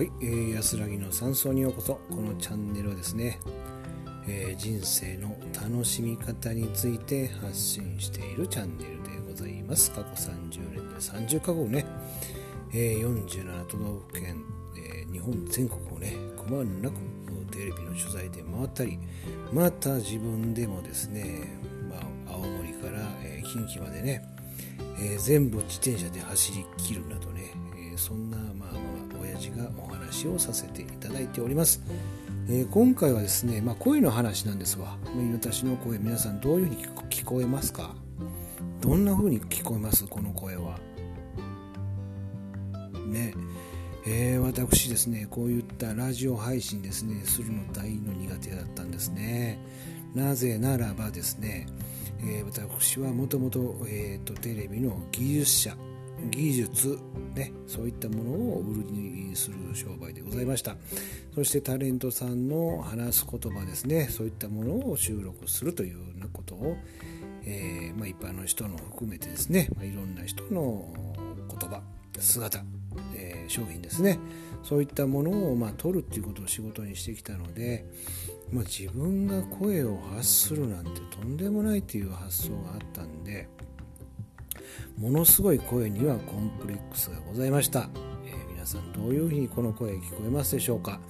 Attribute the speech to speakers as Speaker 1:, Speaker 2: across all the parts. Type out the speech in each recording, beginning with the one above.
Speaker 1: はい、えー、安らぎの山荘にようこそ。このチャンネルはですね、えー、人生の楽しみ方について発信しているチャンネルでございます。過去30年で30カ国ね、えー、47都道府県、えー、日本全国をねくまなくテレビの取材で回ったりまた自分でもですね、まあ、青森から、えー、近畿までね、えー、全部自転車で走りきるなどね、えー、そんなまあまあ親父がお話をさせていただいております、えー、今回はですね、まあ、声の話なんですわ。私の声皆さんどういうふうに聞こえますか？どんな風に聞こえます？この声は。ね。えー、私ですねこういったラジオ配信ですねするの大の苦手だったんですね。なぜならばですね、えー、私はもともとテレビの技術者技術、ね、そういったものを売るにする商売でございました。そしてタレントさんの話す言葉ですね。そういったものを収録するというようなことを、えー、まあ、一般の人の含めてですね、まあ、いろんな人の言葉姿えー、商品ですね。そういったものをまあ取るっていうことを仕事にしてきたので、まあ、自分が声を発するなんてとんでもないという発想があったんでものすごい声にはコンプレックスがございました、えー、皆さんどういうふうにこの声聞こえますでしょうか、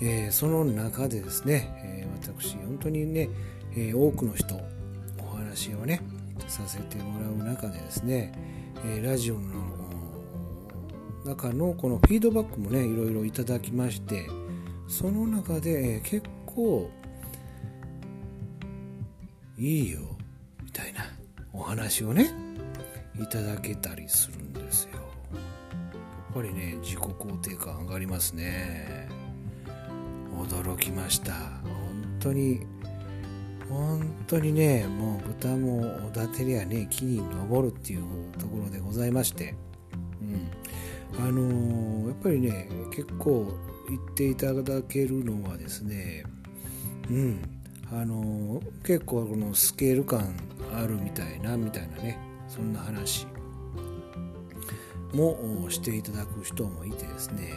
Speaker 1: えー、その中でですね、え私本当にね、え多くの人お話をねさせてもらう中でですね、えラジオの中のこのフィードバックもねいろいろいただきましてその中でえ結構いいよみたいなお話をねいただけたりするんですよ。やっぱりね自己肯定感上がりますね。驚きました。本当に本当にねもう豚もおだてりゃね木に登るっていうところでございまして。うん。あのー、やっぱりね結構言っていただけるのはですねうん。あのー、結構このスケール感あるみたいなみたいなね。そんな話もしていただく人もいてですね、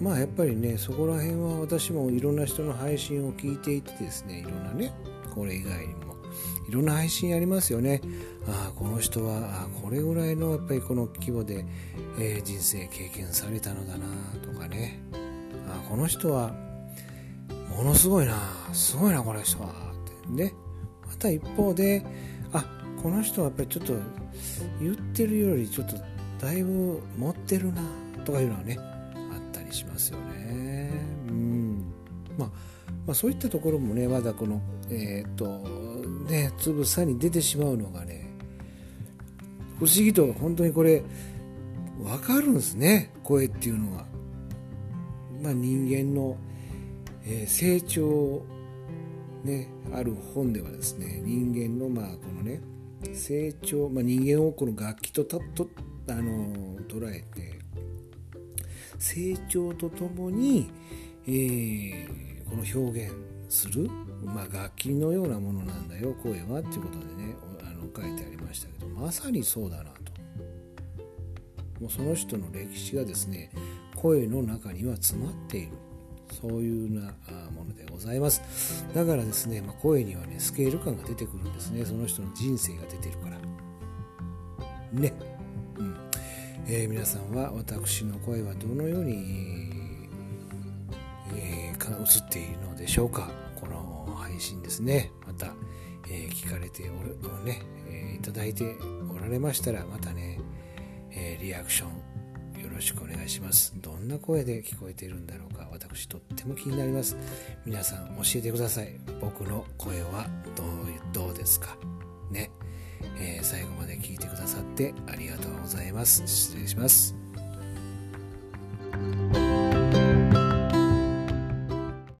Speaker 1: うん、まあやっぱりねそこら辺は私もいろんな人の配信を聞いていてですねいろんなねこれ以外にもいろんな配信ありますよね。ああ、この人はこれぐらいのやっぱりこの規模で、えー、人生経験されたのだなとかね。あこの人はものすごいな、すごいな、この人は。ってね。また一方で、あこの人はやっぱりちょっと言ってるよりちょっとだいぶ持ってるなとかいうのはね、あったりしますよね。うん。まあ、まあ、そういったところもね、まだこの、えっ、と、ねつぶさに出てしまうのがね不思議と本当にこれ分かるんですね声っていうのは。まあ、人間の、えー、成長ねある本ではですね人間のまあこのね成長、まあ、人間をこの楽器とたとあの捉えて成長とともに、えー、この表現するまあ、楽器のようなものなんだよ声はっていうことでねあの書いてありましたけどまさにそうだなと。もうその人の歴史がですね声の中には詰まっている。そういうなものでございます。だからですね、まあ、声にはねスケール感が出てくるんですね。その人の人生が出てるから。ね。うん。えー、皆さんは私の声はどのように、えー、映っているのでしょうか。この配信ですね。また、えー、聞かれておるね、えー、いただいておられましたらまたね、え、リアクションよろしくお願いします。どんな声で聞こえているんだろうか。私とっても気になります。皆さん教えてください。僕の声はどうですか？ね、え最後まで聞いてくださってありがとうございます。失礼します。